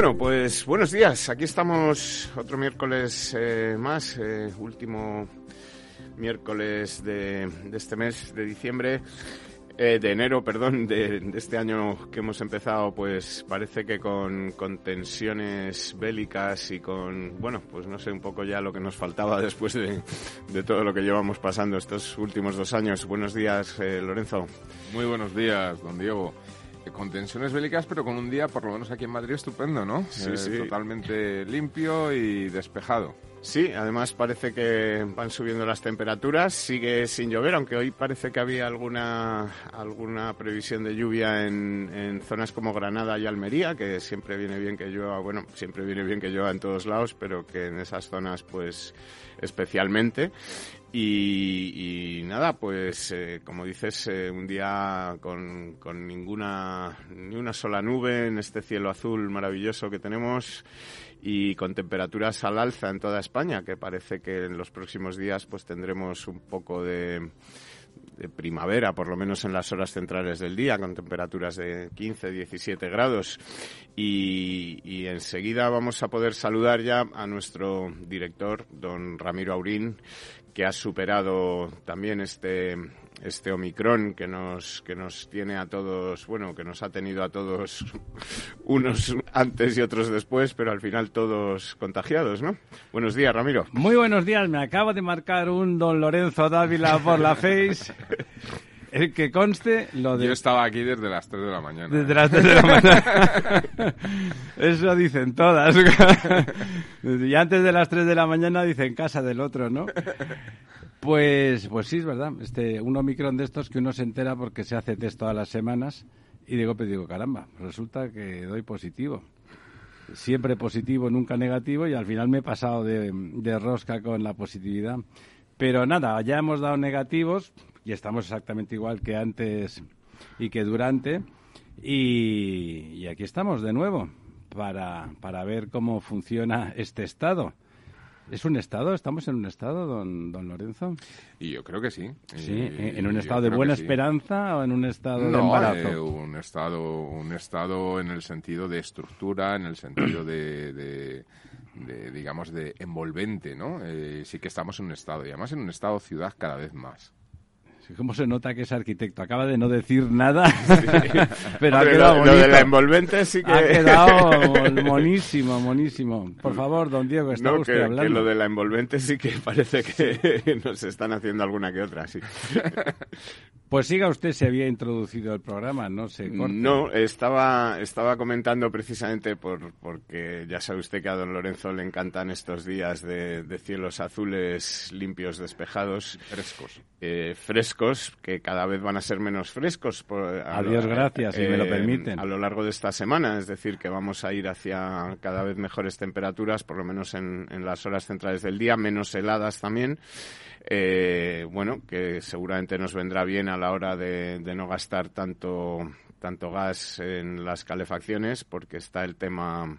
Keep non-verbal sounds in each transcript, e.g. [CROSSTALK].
Bueno, pues buenos días. Aquí estamos otro miércoles eh, más, eh, último miércoles de, este mes de diciembre. Eh, de enero, perdón, de, este año que hemos empezado, pues parece que con, con, tensiones bélicas y con, bueno, pues no sé, un poco ya lo que nos faltaba [LAUGHS] después de, de todo lo que llevamos pasando estos últimos dos años. Buenos días, Lorenzo. Muy buenos días, don Diego con tensiones bélicas, pero con un día, por lo menos aquí en Madrid, estupendo, ¿no? Sí, sí. Totalmente limpio y despejado. Sí, además parece que van subiendo las temperaturas, sigue sin llover, aunque hoy parece que había alguna, alguna previsión de lluvia en, en zonas como Granada y Almería, que siempre viene bien que llueva, bueno, siempre viene bien que llueva en todos lados, pero que en esas zonas pues especialmente. Y, nada, pues eh, como dices, eh, un día con, con, ninguna, ni una sola nube en este cielo azul maravilloso que tenemos y con temperaturas al alza en toda España, que parece que en los próximos días pues tendremos un poco de, de primavera, por lo menos en las horas centrales del día, con temperaturas de 15, 17 grados. Y, y, enseguida vamos a poder saludar ya a nuestro director, don Ramiro Aurín, que ha superado también este este Omicron que nos que nos tiene a todos, bueno, que nos ha tenido a todos [LAUGHS] unos antes y otros después, pero al final todos contagiados, ¿no? Buenos días, Ramiro. Muy buenos días, me acabo de marcar un don Lorenzo Dávila por la [LAUGHS] Face. El que conste lo de... Yo estaba aquí desde las 3 de la mañana. Desde las 3 de la mañana. [LAUGHS] Eso dicen todas. [LAUGHS] y antes de las 3 de la mañana dicen casa del otro, ¿no? Pues, pues sí, es verdad. Este, un Omicron de estos que uno se entera porque se hace test todas las semanas y digo, pues digo, caramba, resulta que doy positivo. Siempre positivo, nunca negativo y al final me he pasado de, de rosca con la positividad. Pero nada, ya hemos dado negativos y estamos exactamente igual que antes y que durante. Y, y aquí estamos de nuevo para, para ver cómo funciona este estado. ¿Es un estado? ¿Estamos en un estado, don, don Lorenzo? Y yo creo que sí. Sí, ¿en un estado de buena esperanza o en un estado de embarazo? Eh, un estado, un estado en el sentido de estructura, en el sentido de, de, digamos, de envolvente, ¿no? Eh, sí que estamos en un estado, y además en un estado ciudad cada vez más. [LAUGHS] ¿Cómo se nota que es arquitecto? Acaba de no decir nada, [LAUGHS] [LAUGHS] pero ha quedado lo, de la envolvente sí que... Ha quedado monísimo, monísimo. Por favor, don Diego, está no, usted que, hablando. que lo de la envolvente sí que parece que nos están haciendo alguna que otra, sí. Pues siga usted, se había introducido el programa, no sé. No, estaba, estaba comentando precisamente por, porque ya sabe usted que a don Lorenzo le encantan estos días de, de cielos azules limpios, despejados. Frescos. Eh, frescos, que cada vez van a ser menos frescos. Por, a Dios gracias, si me lo permiten. A lo largo de esta semana, es decir, que vamos a ir hacia cada vez mejores temperaturas, por lo menos en, en las horas centrales del día, menos heladas también. Eh, bueno, que seguramente nos vendrá bien a la hora de, de no gastar tanto, tanto gas en las calefacciones, porque está el tema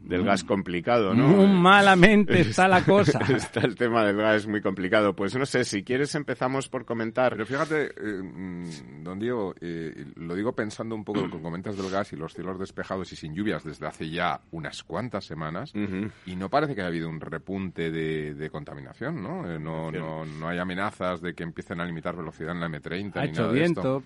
del gas complicado, ¿no? Muy malamente [LAUGHS] está la cosa. [LAUGHS] está el tema del gas muy complicado. Pues no sé, si quieres empezamos por comentar. Pero fíjate, eh, mm, don Diego, eh, lo digo pensando un poco en lo que comentas del gas y los cielos despejados y sin lluvias desde hace ya unas cuantas semanas, uh -huh. y no parece que haya habido un repunte de, de contaminación, ¿no? Eh, no, no, no hay amenazas de que empiecen a limitar velocidad en la M30 ha ni hecho nada viento. de esto.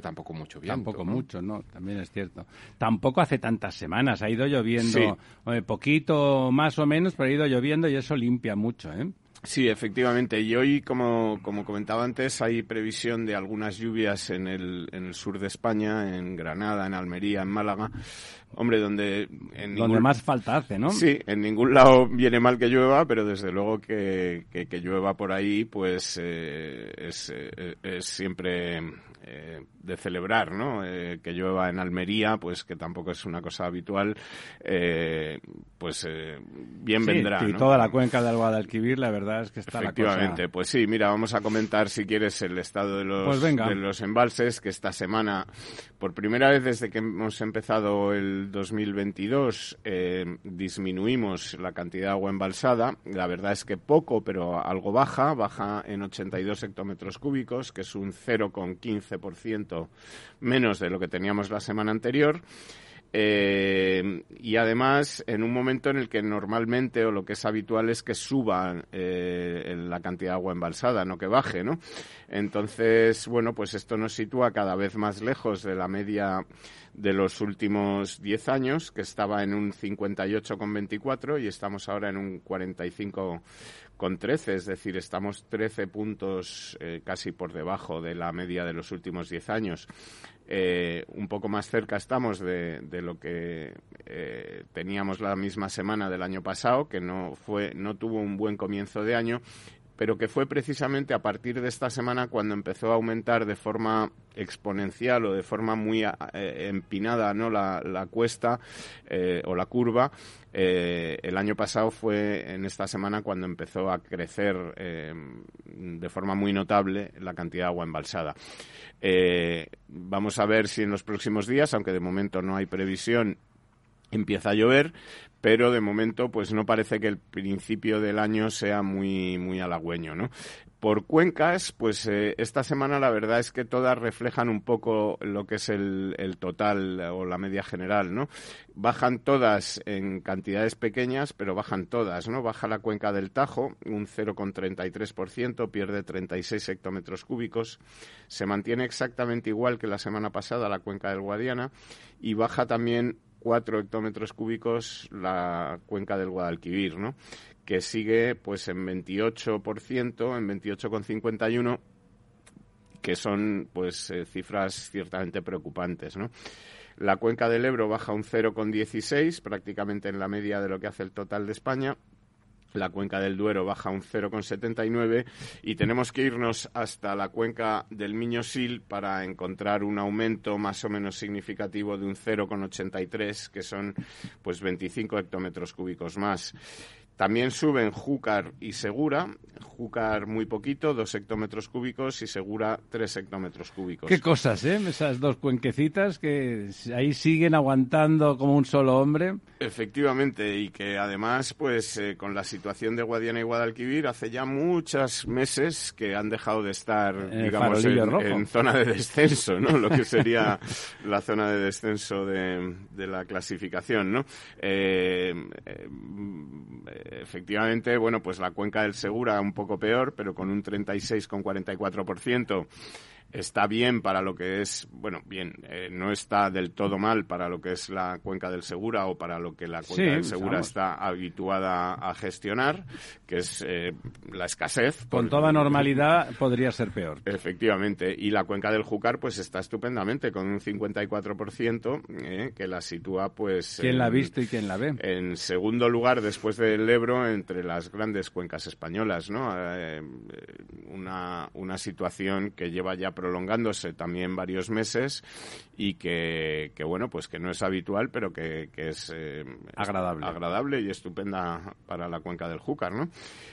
Tampoco mucho viento. Tampoco ¿no? mucho, no, también es cierto. Tampoco hace tantas semanas, ha ido lloviendo Sí. eh, poquito más o menos, pero ha ido lloviendo y eso limpia mucho, ¿eh? Sí, efectivamente. Y hoy, como, como comentaba antes, hay previsión de algunas lluvias en el, en el sur de España, en Granada, en Almería, en Málaga. Hombre, donde... En donde más falta hace, ¿no? Sí, en ningún lado viene mal que llueva, pero desde luego que, que, llueva por ahí, pues eh, es, eh, es siempre eh, de celebrar, ¿no? Eh, que llueva en Almería, pues que tampoco es una cosa habitual, eh, pues bien vendrá. Y toda la cuenca del Guadalquivir, la verdad es que está Efectivamente, la pues sí, mira, vamos a comentar si quieres el estado de los, pues de los embalses, que esta semana, por primera vez desde que hemos empezado el 2022, disminuimos la cantidad de agua embalsada. La verdad es que poco, pero algo baja, baja en 82 hectómetros cúbicos, que es un 0,15 ciento menos de lo que teníamos la semana anterior. Eh, y además, en un momento en el que normalmente o lo que es habitual es que suba eh, la cantidad de agua embalsada, no que baje, ¿no? Entonces, bueno, pues esto nos sitúa cada vez más lejos de la media de los últimos 10 años, que estaba en un 58,24 y estamos ahora en un 45 con 13, es decir, estamos 13 puntos eh, casi por debajo de la media de los últimos 10 años. Eh, un poco más cerca estamos de, de lo que eh, teníamos la misma semana del año pasado, que no fue, no tuvo un buen comienzo de año pero que fue precisamente a partir de esta semana cuando empezó a aumentar de forma exponencial o de forma muy eh, empinada no la, cuesta eh, o la curva eh, el año pasado fue en esta semana cuando empezó a crecer de forma muy notable la cantidad de agua embalsada. Vamos a ver si en los próximos días aunque de momento no hay previsión empieza a llover, pero de momento pues no parece que el principio del año sea muy muy halagüeño, ¿no? Por cuencas, pues eh, esta semana la verdad es que todas reflejan un poco lo que es el, el, total o la media general, ¿no? Bajan todas en cantidades pequeñas, pero bajan todas, ¿no? Baja la cuenca del Tajo, un 0,33%, pierde 36 hectómetros cúbicos, se mantiene exactamente igual que la semana pasada la cuenca del Guadiana y baja también 4 hectómetros cúbicos la cuenca del Guadalquivir, ¿no? que sigue pues en 28%, en 28,51 que son pues eh, cifras ciertamente preocupantes, ¿no? La cuenca del Ebro baja un 0,16, prácticamente en la media de lo que hace el total de España, la cuenca del Duero baja un 0,79 y tenemos que irnos hasta la cuenca del Miño-Sil para encontrar un aumento más o menos significativo de un 0,83, que son pues 25 hectómetros cúbicos más. También suben Júcar y Segura. Júcar muy poquito, dos hectómetros cúbicos y Segura tres hectómetros cúbicos. Qué cosas, ¿eh? Esas dos cuenquecitas que ahí siguen aguantando como un solo hombre. Efectivamente, y que además, pues eh, con la situación de Guadiana y Guadalquivir, hace ya muchos meses que han dejado de estar, digamos, en, zona de descenso, ¿no? Lo que sería [LAUGHS] la zona de descenso de, la clasificación, ¿no? eh, eh efectivamente, bueno, pues la cuenca del Segura un poco peor, pero con un 36,44% está bien para lo que es, bueno, bien, eh, no está del todo mal para lo que es la cuenca del Segura o para lo que la cuenca del Segura está habituada a gestionar, que es eh, la escasez. Con toda [LAUGHS] normalidad podría ser peor. Efectivamente, y la cuenca del Júcar pues está estupendamente con un 54% eh, que la sitúa pues... ¿Quién la ha visto y quién la ve? En segundo lugar después del Ebro entre las grandes cuencas españolas, ¿no? una, una situación que lleva ya prolongándose también varios meses y que, bueno, pues que no es habitual, pero que, es eh, agradable. agradable y estupenda para la cuenca del Júcar, ¿no?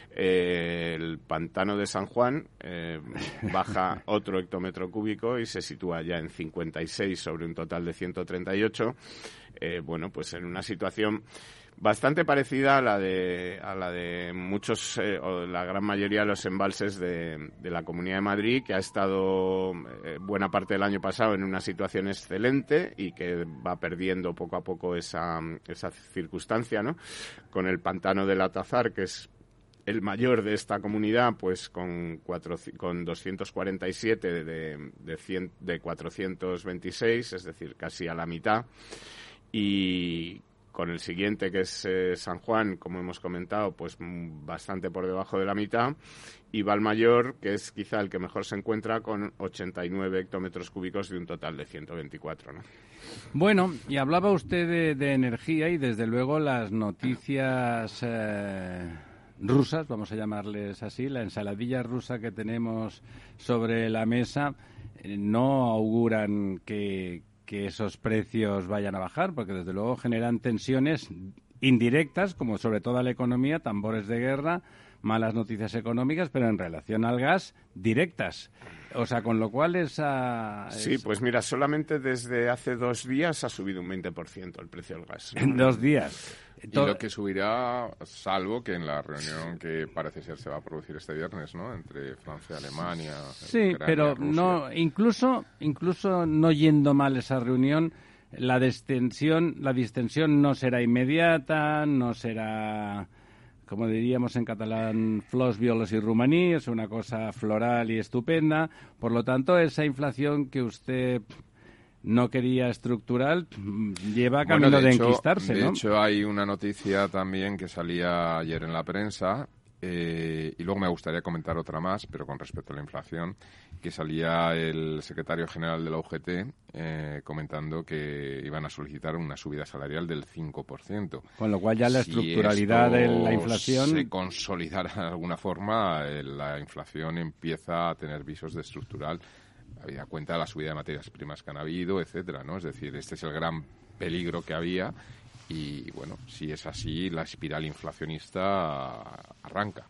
Eh, el pantano de San Juan eh, baja [LAUGHS] otro hectómetro cúbico y se sitúa ya en 56 sobre un total de 138. bueno, pues en una situación bastante parecida a la de, a la de muchos, eh, o la gran mayoría de los embalses de, de, la Comunidad de Madrid, que ha estado eh, buena parte del año pasado en una situación excelente y que va perdiendo poco a poco esa, esa circunstancia, ¿no? Con el pantano del Atazar, que es el mayor de esta comunidad, pues con, cuatro, con 247 de, de, de 426, es decir, casi a la mitad, y con el siguiente que es eh, San Juan, como hemos comentado, pues mm, bastante por debajo de la mitad, y Valmayor, que es quizá el que mejor se encuentra con 89 hectómetros cúbicos de un total de 124. ¿no? Bueno, y hablaba usted de, energía y desde luego las noticias eh, rusas, vamos a llamarles así, la ensaladilla rusa que tenemos sobre la mesa, eh, no auguran que, que esos precios vayan a bajar, porque desde luego generan tensiones indirectas, como sobre todo a la economía, tambores de guerra, malas noticias económicas, pero en relación al gas, directas. O sea, con lo cual esa... Sí, pues mira, solamente desde hace dos días ha subido un 20% el precio del gas. En dos días. Y lo que subirá, salvo que en la reunión que parece ser se va a producir este viernes, ¿no? Entre Francia y Alemania. Sí, pero no, incluso, incluso no yendo mal esa reunión, la distensión, la distensión no será inmediata, no será, como diríamos en catalán, flos, violos y rumaní, es una cosa floral y estupenda. Por lo tanto, esa inflación que usted no quería estructural, lleva camino de, enquistarse, De hecho, hay una noticia también que salía ayer en la prensa, eh, y luego me gustaría comentar otra más, pero con respecto a la inflación, que salía el secretario general de la UGT eh, comentando que iban a solicitar una subida salarial del 5%. Con lo cual ya la estructuralidad de la inflación... se consolidara de alguna forma, eh, la inflación empieza a tener visos de estructural había cuenta de la subida de materias primas que han habido, etcétera, ¿no? Es decir, este es el gran peligro que había y bueno, si es así, la espiral inflacionista arranca.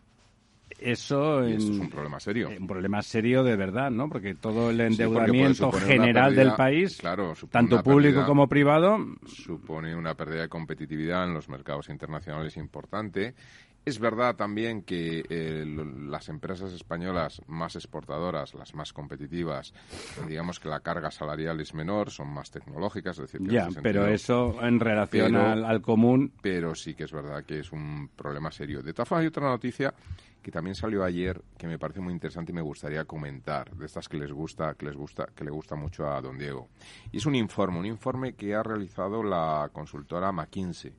Eso, es un problema serio. Un problema serio de verdad, ¿no? Porque todo el endeudamiento general del país, claro, tanto público como privado, supone una pérdida de competitividad en los mercados internacionales importante es verdad también que eh, las empresas españolas más exportadoras, las más competitivas, digamos que la carga salarial es menor, son más tecnológicas, es decir, ya, pero eso en relación al, común. Pero sí que es verdad que es un problema serio. De todas formas, hay otra noticia que también salió ayer que me parece muy interesante y me gustaría comentar, de estas que les gusta, que les gusta, que le gusta mucho a don Diego. Y es un informe, un informe que ha realizado la consultora McKinsey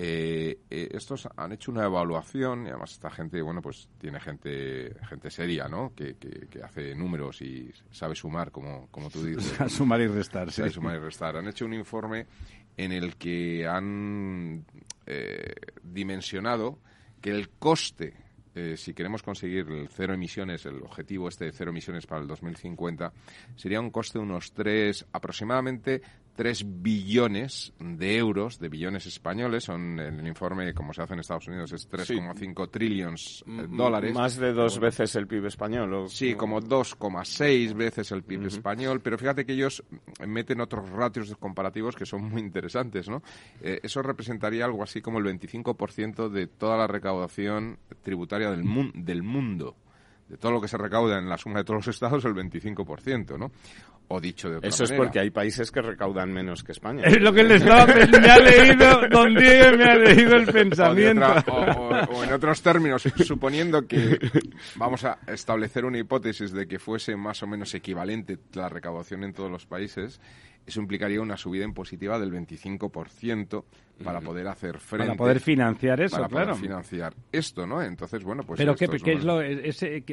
eh, eh, estos han hecho una evaluación y además esta gente, bueno, pues tiene gente gente seria, ¿no? Que, que, hace números y sabe sumar, como, como tú dices. [LAUGHS] sumar y restar, sí. sumar y restar. Han hecho un informe en el que han eh, dimensionado que el coste si queremos conseguir el cero emisiones, el objetivo este de cero emisiones para el 2050, sería un coste de unos tres, aproximadamente 3 billones de euros, de billones españoles, son en el informe, como se hace en Estados Unidos, es 3,5 trillones de dólares. Más de dos veces el PIB español. Sí, como 2,6 veces el PIB español, pero fíjate que ellos meten otros ratios comparativos que son muy interesantes, ¿no? Eh, eso representaría algo así como el 25% de toda la recaudación tributaria del, del mundo de todo lo que se recauda en la suma de todos los estados, el 25%, ¿no? O dicho de otra Eso es porque hay países que recaudan menos que España. Es lo que le estaba [LAUGHS] me ha leído, don Diego me ha leído el pensamiento. O, en otros términos, suponiendo que vamos a establecer una hipótesis de que fuese más o menos equivalente la recaudación en todos los países, eso implicaría una subida impositiva del 25% para poder hacer frente. Para poder financiar eso, para claro. Poder financiar esto, ¿no? Entonces, bueno, pues. Pero, ¿qué, es, lo, ese,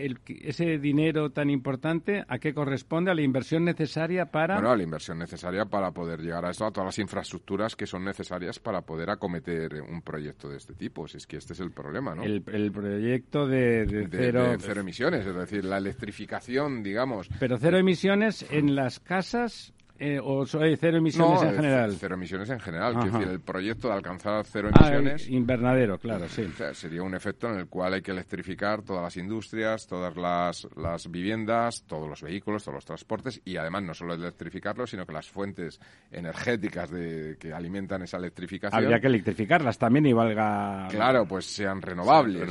ese dinero tan importante, a qué corresponde? ¿A la inversión necesaria para.? Bueno, a la inversión necesaria para poder llegar a esto, a todas las infraestructuras que son necesarias para poder acometer un proyecto de este tipo. Si es que este es el problema, ¿no? El, proyecto de, cero... de cero emisiones, es decir, la electrificación, digamos. Pero cero emisiones en las casas eh, ¿O cero emisiones en general? Cero emisiones en general. Es decir, el proyecto de alcanzar cero ah, emisiones. invernadero, claro, sí. [LAUGHS] sería un efecto en el cual hay que electrificar todas las industrias, todas las, las viviendas, todos los vehículos, todos los transportes y además no solo electrificarlos, sino que las fuentes energéticas de, que alimentan esa electrificación. Habría que electrificarlas también y valga. Claro, pues sean renovables.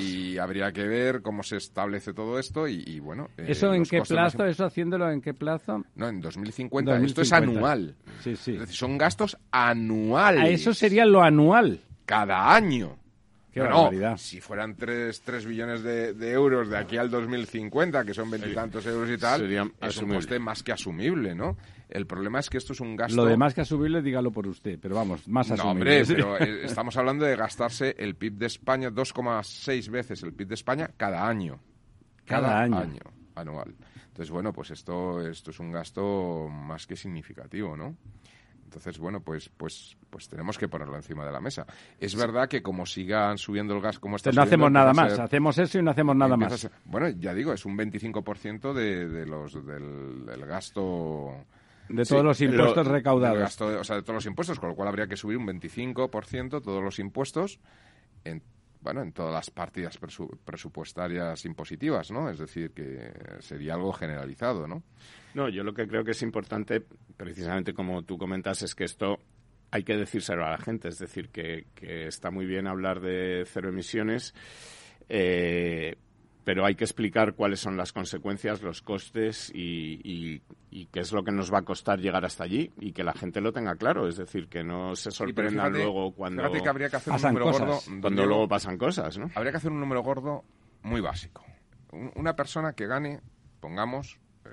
y habría que ver cómo se establece todo esto y, bueno. Eh, ¿Eso en qué plazo? ¿Eso haciéndolo en qué plazo? No, en 2050 esto es anual. Sí, sí. son gastos anuales. A eso sería lo anual. Cada año. Qué No, barbaridad. si fueran 3, billones de, de euros de aquí al 2050, que son veintitantos euros y tal, Sería es un coste más que asumible, ¿no? El problema es que esto es un gasto... Lo demás que asumible, dígalo por usted, pero vamos, más No, asumible. hombre, pero [LAUGHS] eh, estamos hablando de gastarse el PIB de España 2,6 veces el PIB de España cada año. Cada año. anual. Entonces, bueno, pues esto, esto es un gasto más que significativo, ¿no? Entonces, bueno, pues, pues, pues tenemos que ponerlo encima de la mesa. Es verdad que como sigan subiendo el gas como está no hacemos nada más, ser- hacemos eso y no hacemos nada más. ser- bueno, ya digo, es un 25% de, de los, del, del gasto... De Sí, todos los impuestos lo- recaudados. gasto o sea, de todos los impuestos, con lo cual habría que subir un 25% todos los impuestos en, bueno, en todas las partidas presu- presupuestarias impositivas, ¿no? Es decir, que sería algo generalizado, ¿no? No, yo lo que creo que es importante, precisamente como tú comentas, es que esto hay que decírselo a la gente. Es decir, que, que está muy bien hablar de cero emisiones, eh, pero hay que explicar cuáles son las consecuencias, los costes y, y- y qué es lo que nos va a costar llegar hasta allí y que la gente lo tenga claro. Es decir, que no se sorprendan fíjate- luego cuando, Fíjate que habría que hacer un número cosas. gordo... cuando donde luego pasan cosas, ¿no? Habría que hacer un número gordo muy básico. Un- Una persona que gane, pongamos, eh,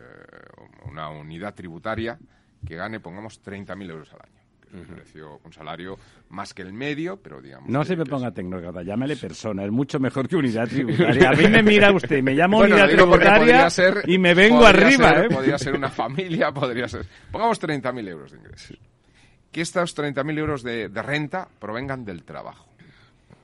una unidad tributaria que gane, pongamos, 30.000 euros al año. Un precio, un salario más que el medio, pero digamos... No se me ponga es- tecnócrata, llámale persona, es mucho mejor que unidad tributaria. A mí me mira usted, me llama Bueno, unidad tributaria ser- y me vengo arriba, ser- ¿eh? Podría ser una familia, podría ser... Pongamos 30.000 euros de ingresos. Que estos 30.000 euros de, de renta provengan del trabajo.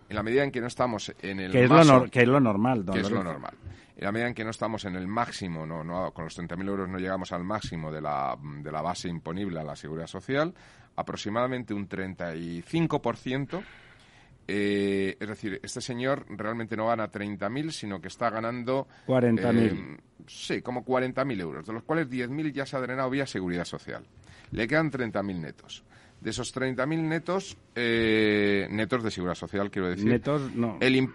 En la medida en que no estamos en el Que es, lo maso- nor- que es lo normal, don que es lo normal. En la medida en que no estamos en el máximo, no, no, con los 30.000 euros no llegamos al máximo de la, de la base imponible a la seguridad social, aproximadamente un 35%. eh, es decir, este señor realmente no gana 30.000, sino que está ganando... 40.000. eh, sí, como 40.000 euros, de los cuales 10.000 ya se ha drenado vía seguridad social. Le quedan 30.000 netos. De esos 30.000 netos, eh, netos de seguridad social, quiero decir, Netos, no. el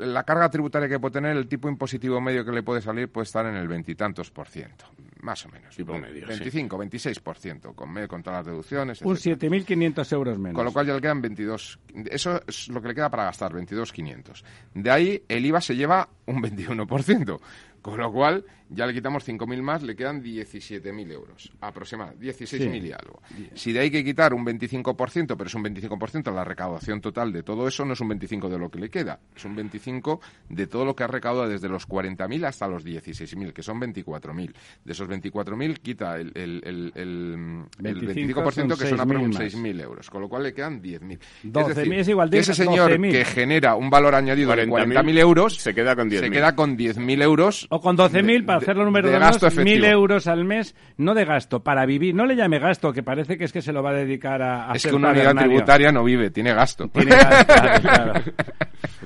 la carga tributaria que puede tener, el tipo impositivo medio que le puede salir puede estar en el veintitantos por ciento, más o menos. Tipo medio, 25, 26 por ciento, con, me- con todas las deducciones. Un etcétera. 7.500 euros menos. Con lo cual ya le quedan 22. Eso es lo que le queda para gastar, 22.500. De ahí el IVA se lleva un 21%. Con lo cual ya le quitamos 5.000 más, le quedan 17.000 euros aproximadamente, 16.000 y algo. Si de ahí hay que quitar un 25%, pero es un 25% la recaudación total de todo eso, no es un 25% de lo que le queda, es un 25% de todo lo que ha recaudado desde los 40.000 hasta los 16.000, que son 24.000. De esos 24.000 quita el, el, el, el, el 25 25%, que son 6.000 aproximadamente más. 6.000 euros, con lo cual le quedan 10.000. 12.000 es igual, que ese señor 12.000. que genera un valor añadido de 40.000 40.000 euros se queda con 10.000. se queda con 10.000 euros O con 12.000, de- para de- hacerlo número de gasto 1.000 efectivo. euros al mes, no de gasto, para vivir. No le llame gasto, que parece que es que se lo va a dedicar a, a Es que una unidad tributaria no vive, tiene gasto. Tiene gasto, claro, claro. [LAUGHS]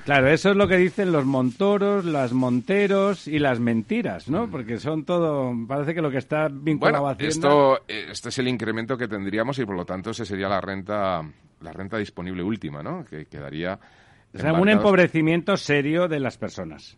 Claro, eso es lo que dicen los montoros, las monteros y las mentiras, ¿no? Porque son todo, parece que lo que está vinculado Bueno, a Hacienda... esto, eh, este es el incremento que tendríamos y por lo tanto ese sería la renta la renta disponible última, ¿no? Que quedaría o sea, un empobrecimiento serio de las personas.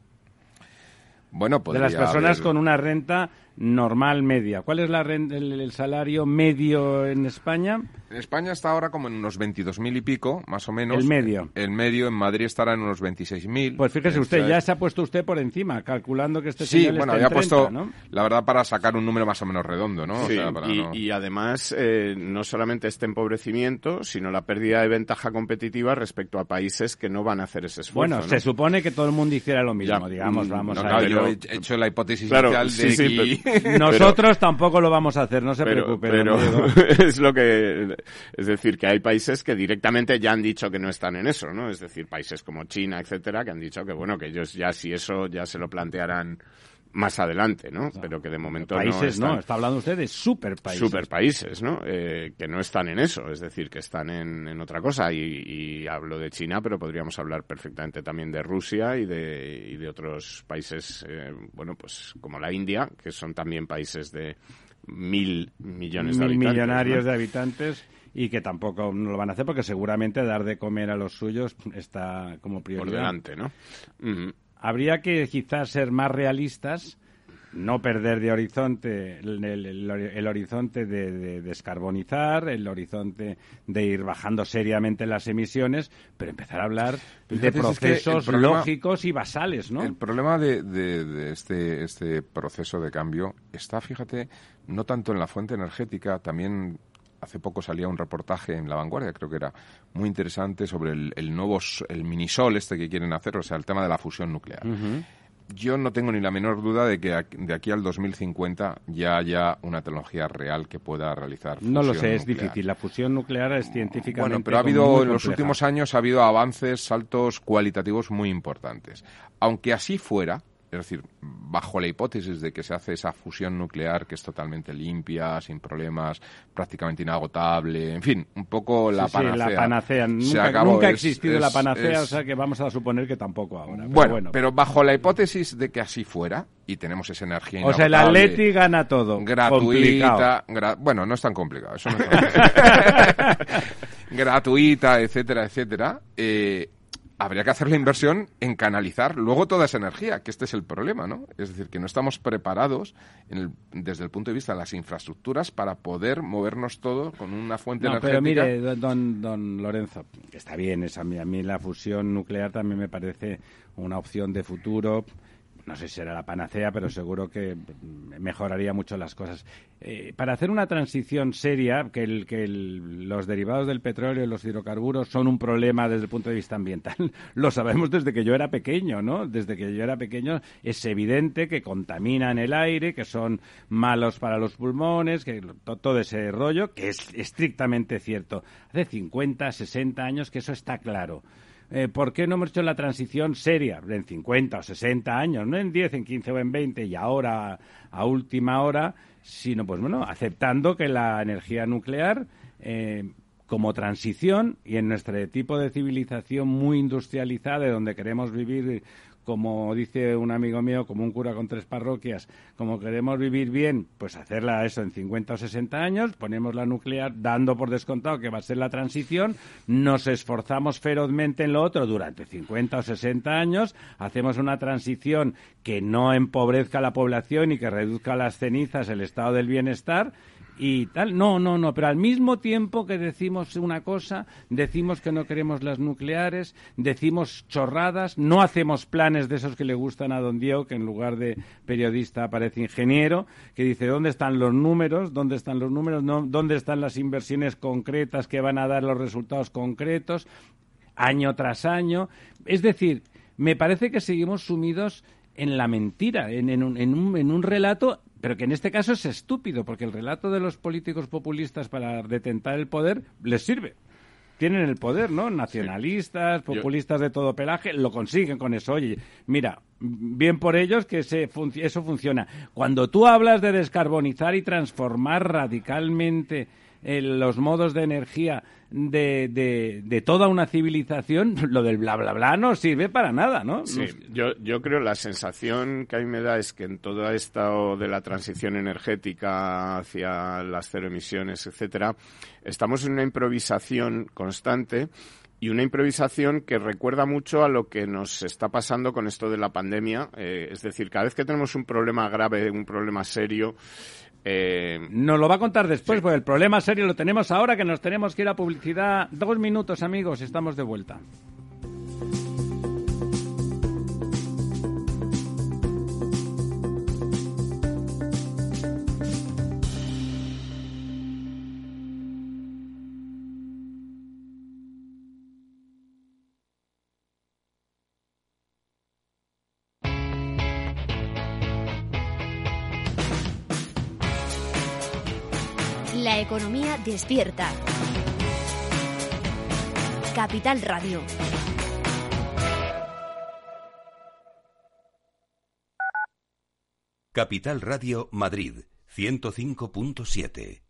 Bueno, de las personas haber- con una renta normal media. ¿Cuál es la el, el salario medio en España? En España está ahora como en unos 22.000 y pico, más o menos. El medio. El medio en Madrid estará en unos 26.000. Pues fíjese usted, ya se ha puesto usted por encima, calculando que este Sí, señor bueno, está había en 30, puesto, ¿no? la verdad, para sacar un número más o menos redondo, ¿no? O Sí, sea, para y, no- y además eh, no solamente este empobrecimiento, sino la pérdida de ventaja competitiva respecto a países que no van a hacer ese esfuerzo. Bueno, ¿no? se supone que todo el mundo hiciera lo mismo, Ya, digamos, vamos No, a claro, ver. yo he hecho la hipótesis Claro, inicial sí, de sí, que... pero- [LAUGHS] Nosotros tampoco lo vamos a hacer, no se pero, preocupe. pero don Diego. [LAUGHS] es lo que es decir que hay países que directamente ya han dicho que no están en eso no es decir países como China etcétera que han dicho que bueno que ellos ya si eso ya se lo plantearán más adelante no pero que de momento Países, no no, están está hablando usted de super países. super países no Eh, que no están en eso es decir que están en, en otra cosa y, y hablo de China pero podríamos hablar perfectamente también de Rusia y de y de otros países eh, bueno pues como la India que son también países de mil millones de Mil habitantes millonarios ¿no? de habitantes y que tampoco no lo van a hacer porque seguramente dar de comer a los suyos está como prioridad. por delante, ¿no? Habría que quizás ser más realistas no perder de horizonte el, horizonte de, descarbonizar, el horizonte de ir bajando seriamente las emisiones, pero empezar a hablar de procesos lógicos y basales, ¿no? El problema de, este, este proceso de cambio está, fíjate, no tanto en la fuente energética, también hace poco salía un reportaje en La Vanguardia, creo que era muy interesante, sobre el, nuevo el minisol este que quieren hacer, o sea, el tema de la fusión nuclear yo no tengo ni la menor duda de que de aquí al 2050 ya haya una tecnología real que pueda realizar fusión No lo sé, es difícil. La fusión nuclear es científicamente Bueno, pero ha habido en los últimos años ha habido avances, saltos cualitativos muy importantes. Aunque así fuera, es decir, bajo la hipótesis de que se hace esa fusión nuclear que es totalmente limpia, sin problemas, prácticamente inagotable, en fin, un poco la panacea. Sí, la panacea. Nunca, ha existido la panacea, o sea que vamos a suponer que tampoco ahora. Bueno, pero, bajo la hipótesis de que así fuera, y tenemos esa energía O sea, el Atleti gana todo. Gratuita. bueno, no es tan complicado. Eso no es [LAUGHS] [LAUGHS] gratuita, etcétera, etcétera. Eh, habría que hacer la inversión en canalizar luego toda esa energía, que este es el problema, ¿no? Es decir, que no estamos preparados desde el punto de vista de las infraestructuras para poder movernos todo con una fuente no, energética. Pero mire, don, don Lorenzo, está bien, a mí, a mí la fusión nuclear también me parece una opción de futuro no sé si será la panacea, pero seguro que mejoraría mucho las cosas. Eh, para hacer una transición seria, que, los derivados del petróleo y los hidrocarburos son un problema desde el punto de vista ambiental, [LAUGHS] lo sabemos desde que yo era pequeño, ¿no? Desde que yo era pequeño es evidente que contaminan el aire, que son malos para los pulmones, que todo ese rollo, que es estrictamente cierto. Hace 50, 60 años que eso está claro. Eh, ¿por qué no hemos hecho la transición seria en 50 o 60 años, no en 10, en 15 o en 20 y ahora a última hora, sino pues bueno, aceptando que la energía nuclear eh, como transición y en nuestro tipo de civilización muy industrializada, de donde queremos vivir como dice un amigo mío, como un cura con tres parroquias, como queremos vivir bien, pues hacerla eso en 50 o 60 años, ponemos la nuclear dando por descontado que va a ser la transición, nos esforzamos ferozmente en lo otro durante 50 o 60 años, hacemos una transición que no empobrezca la población y que reduzca las cenizas, el estado del bienestar, y tal. No, no, no, pero al mismo tiempo que decimos una cosa, decimos que no queremos las nucleares, decimos chorradas, no hacemos planes de esos que le gustan a don Diego, que en lugar de periodista aparece ingeniero, que dice dónde están los números, dónde están los números, dónde están las inversiones concretas que van a dar los resultados concretos, año tras año. Es decir, me parece que seguimos sumidos en la mentira, en, en, un, en un relato pero que en este caso es estúpido, porque el relato de los políticos populistas para detentar el poder les sirve. Tienen el poder, ¿no? Nacionalistas, populistas de todo pelaje, lo consiguen con eso. Oye, mira, bien por ellos que eso funciona. Cuando tú hablas de descarbonizar y transformar radicalmente los modos de energía de, de, toda una civilización, [LAUGHS] lo del bla bla bla no sirve para nada, ¿no? Sí, yo, yo creo la sensación que a mí me da es que en toda esta de la transición energética hacia las cero emisiones, etcétera, estamos en una improvisación constante y una improvisación que recuerda mucho a lo que nos está pasando con esto de la pandemia. Eh, es decir, cada vez que tenemos un problema grave, un problema serio, eh, nos lo va a contar después, porque el problema serio lo tenemos ahora, que nos tenemos que ir a publicidad. Dos minutos, amigos, estamos de vuelta. Despierta. Capital Radio. Capital Radio Madrid 105.7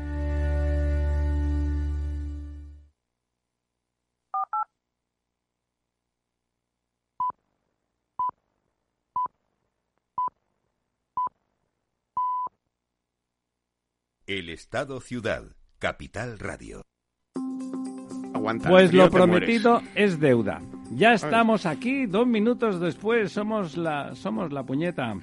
El Estado Ciudad, Capital Radio. pues lo prometido es deuda. Ya estamos aquí, dos minutos después, somos la, somos la puñeta.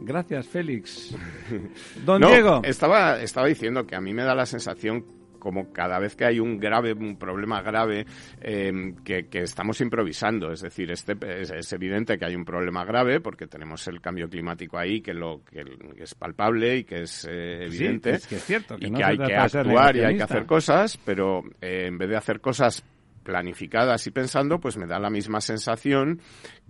Gracias, Félix. [LAUGHS] Don Diego. Estaba, estaba diciendo que a mí me da la sensación como cada vez que hay un grave, un problema grave, em, que, estamos improvisando. Es decir, este, es, evidente que hay un problema grave porque tenemos el cambio climático ahí, que, lo, que es palpable y que es eh, evidente. que es cierto. y que hay que actuar y hay que hacer cosas, pero eh, en vez de hacer cosas planificadas y pensando, pues me da la misma sensación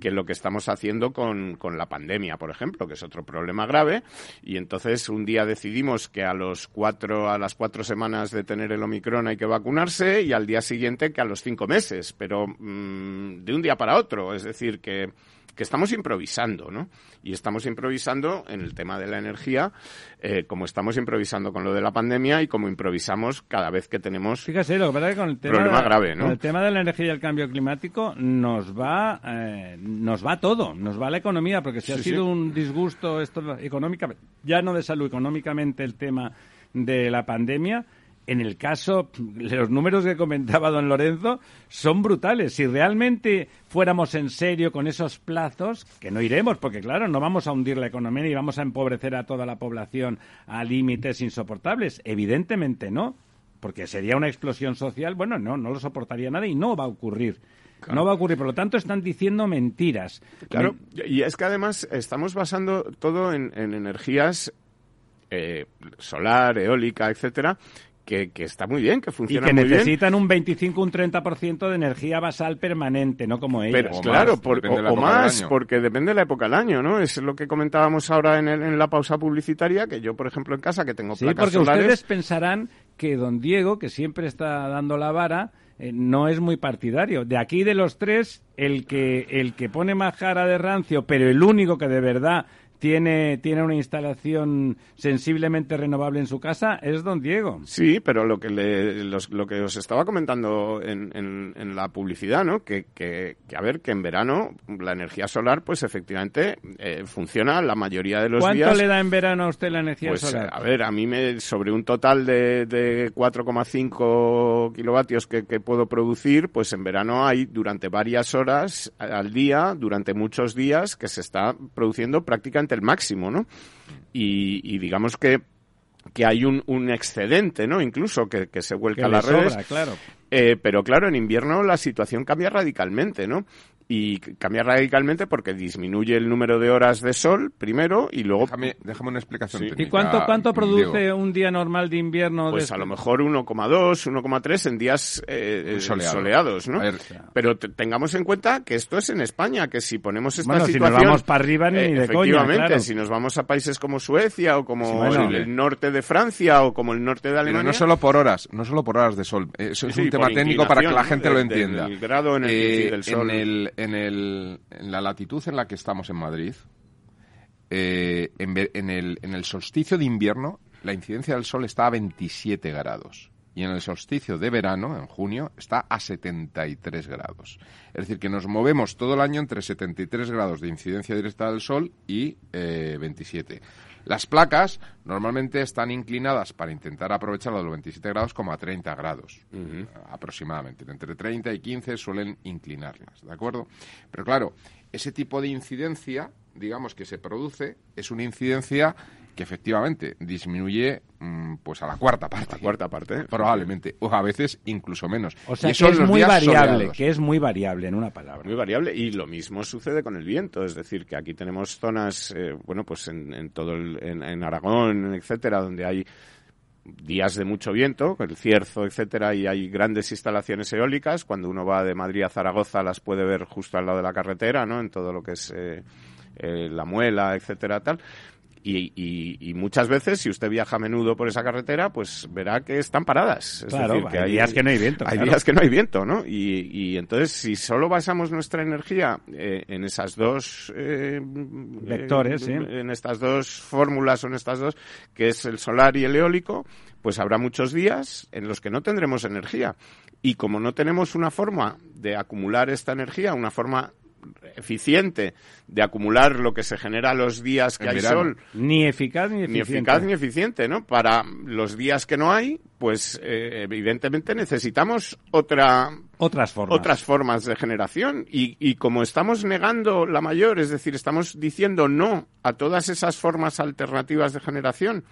que lo que estamos haciendo con, con, la pandemia, por ejemplo, que es otro problema grave. Y entonces un día decidimos que a los cuatro, a las cuatro semanas de tener el Omicron hay que vacunarse y al día siguiente que a los cinco meses, pero mm, de un día para otro. Es decir, que que estamos improvisando, ¿no? Y estamos improvisando en el tema de la energía, eh, como estamos improvisando con lo de la pandemia y como improvisamos cada vez que tenemos Fíjese, lo que pasa es que con el tema, problema grave, ¿no? Con el tema de la energía y el cambio climático nos va, eh, nos va todo, nos va la economía, porque si ha sido un disgusto esto económica, ya no de salud, económicamente el tema de la pandemia, en el caso, los números que comentaba don Lorenzo son brutales. Si realmente fuéramos en serio con esos plazos, que no iremos, porque claro, no vamos a hundir la economía y vamos a empobrecer a toda la población a límites insoportables. Evidentemente no, porque sería una explosión social. Bueno, no, no lo soportaría nadie y no va a ocurrir. No va a ocurrir, por lo tanto están diciendo mentiras. Claro, y es que además estamos basando todo en, energías eh, solar, eólica, etcétera, que, está muy bien, que funciona y que necesitan un 25, un 30% de energía basal permanente, no como ellos. Pero, claro, o, más, porque depende de la época del año, ¿no? Es lo que comentábamos ahora en, en la pausa publicitaria, que yo, por ejemplo, en casa, que tengo sí, placas porque ustedes pensarán que don Diego, que siempre está dando la vara, eh, no es muy partidario. De aquí de los tres, el que, el que pone más cara de rancio, pero el único que de verdad tiene, tiene una instalación sensiblemente renovable en su casa es don Diego. Sí, pero lo que, le, lo que os estaba comentando en, en, la publicidad, ¿no? Que, que, a ver, que en verano la energía solar, pues efectivamente eh, funciona la mayoría de los días. ¿Cuánto le da en verano a usted la energía pues, solar? A ver, a mí me, sobre un total de, de 4,5 kilovatios que, que puedo producir, pues en verano hay durante varias horas al día, durante muchos días, que se está produciendo prácticamente el máximo, ¿no? Y, digamos que que hay un, un, excedente, ¿no? Incluso que, que se vuelca a las redes. claro. Eh, pero claro, en invierno la situación cambia radicalmente, ¿no? Y cambia radicalmente porque disminuye el número de horas de sol primero y luego déjame, déjame una explicación ¿Y cuánto cuánto produce un día normal de invierno? Pues a lo mejor 1,2, 1,3 en días eh, soleados, ¿no? Pero tengamos en cuenta que esto es en España, que si ponemos esta bueno, situación si nos vamos para arriba ni de efectivamente, si nos vamos a países como Suecia o como el norte de Francia o como el norte de Alemania, no solo por horas, no solo por horas de sol, eso es un tema técnico para que la gente lo entienda. El grado en el eh, del sol. En el en, el, en la latitud en la que estamos en Madrid, eh, en, el, en el solsticio de invierno, la incidencia del sol está a 27 grados. Y en el solsticio de verano, en junio, está a 73 grados. Es decir, que nos movemos todo el año entre 73 grados de incidencia directa del sol y 27. Eh, Las placas normalmente están inclinadas para intentar aprovechar los 27 grados como a 30 grados, aproximadamente. Entre 30 y 15 suelen inclinarlas, ¿de acuerdo? Pero claro, ese tipo de incidencia, digamos, que se produce, es una incidencia que efectivamente disminuye mm, pues a la cuarta parte. A la cuarta parte. Probablemente. O a veces incluso menos. O sea, que es muy variable, que es muy variable en una palabra. Muy variable. Y lo mismo sucede con el viento. Es decir, que aquí tenemos zonas, eh, bueno, pues en, todo el, en, Aragón, etcétera, donde hay días de mucho viento, el cierzo, etcétera, y hay grandes instalaciones eólicas. Cuando uno va de Madrid a Zaragoza las puede ver justo al lado de la carretera, ¿no? En todo lo que es eh, eh, la muela, etcétera, tal. Y, muchas veces, si usted viaja a menudo por esa carretera, pues verá que están paradas. Es decir, que hay, días que no hay viento. Hay días que no hay viento, ¿no? Y, entonces, si solo basamos nuestra energía eh, en esas dos... Eh, Vectores, En estas dos fórmulas o en estas dos, que es el solar y el eólico, pues habrá muchos días en los que no tendremos energía. Y como no tenemos una forma de acumular esta energía, una forma eficiente de acumular lo que se genera los días que hay sol. Ni eficaz ni eficiente. Ni eficaz ni eficiente, ¿no? Para los días que no hay, pues eh, evidentemente necesitamos otra otras formas. otras formas de generación y, y como estamos negando la mayor, es decir, estamos diciendo no a todas esas formas alternativas de generación,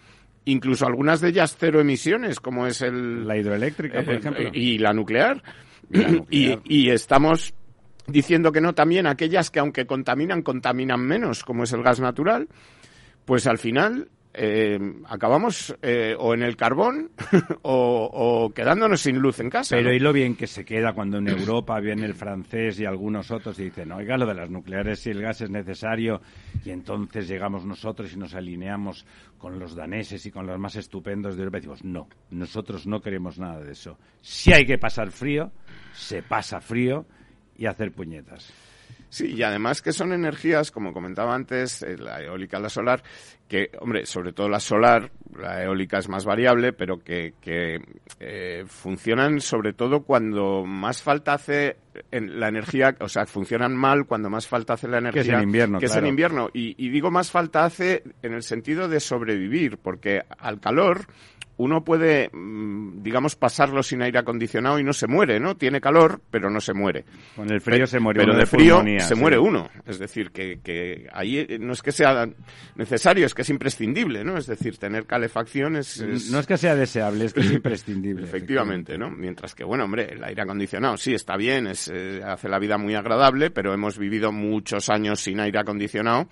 incluso algunas de ellas cero emisiones, como es el la hidroeléctrica, por eh, ejemplo, y la nuclear. Y, y, estamos diciendo que no también aquellas que aunque contaminan, contaminan menos, como es el gas natural, pues al final eh, acabamos eh, o en el carbón [LAUGHS] o, quedándonos sin luz en casa. Pero y lo bien que se queda cuando en Europa viene el francés y algunos otros y dicen, oiga, lo de las nucleares y el gas es necesario y entonces llegamos nosotros y nos alineamos con los daneses y con los más estupendos de Europa y decimos, no, nosotros no queremos nada de eso. Si hay que pasar frío, se pasa frío y hacer puñetas. Sí, y además que son energías, como comentaba antes, eh, la eólica, la solar, que, hombre, sobre todo la solar, la eólica es más variable, pero que, que eh, funcionan sobre todo cuando más falta hace en la energía, o sea, funcionan mal cuando más falta hace la energía. Que es en invierno, Que es en invierno. Y, y digo más falta hace en el sentido de sobrevivir, porque al calor uno puede, mm, digamos, pasarlo sin aire acondicionado y no se muere, ¿no? Tiene calor, pero no se muere. Con el frío se muere pero uno. de frío se muere uno. Es decir, que, que ahí eh, no es que sea necesario, es que es imprescindible, ¿no? Es decir, tener calefacción es... No es que sea deseable, es que es [LAUGHS] imprescindible. efectivamente, ¿no? Mientras que, bueno, hombre, el aire acondicionado sí está bien, es, eh, hace la vida muy agradable, pero hemos vivido muchos años sin aire acondicionado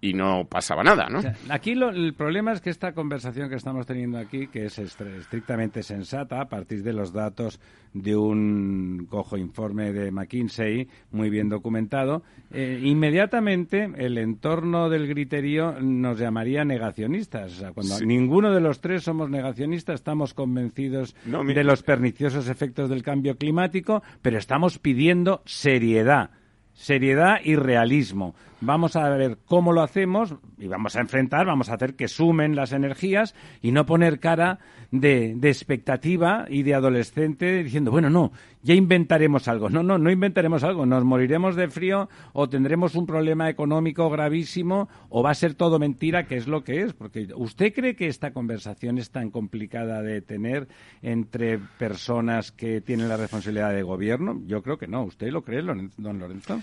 y no pasaba nada, ¿no? aquí el problema es que esta conversación que estamos teniendo aquí, que es estrictamente sensata a partir de los datos de un cojo informe de McKinsey muy bien documentado, eh, inmediatamente el entorno del griterío nos llamaría negacionistas. cuando ninguno de los tres somos negacionistas, estamos convencidos de los perniciosos efectos del cambio climático, pero estamos pidiendo seriedad seriedad y realismo. Vamos a ver cómo lo hacemos y vamos a enfrentar, vamos a hacer que sumen las energías y no poner cara de, de, expectativa y de adolescente diciendo, bueno, no, ya inventaremos algo. No, no, no inventaremos algo. Nos moriremos de frío o tendremos un problema económico gravísimo o va a ser todo mentira, que es lo que es. Porque ¿usted cree que esta conversación es tan complicada de tener entre personas que tienen la responsabilidad de gobierno? Yo creo que no. ¿Usted lo cree, don Lorenzo?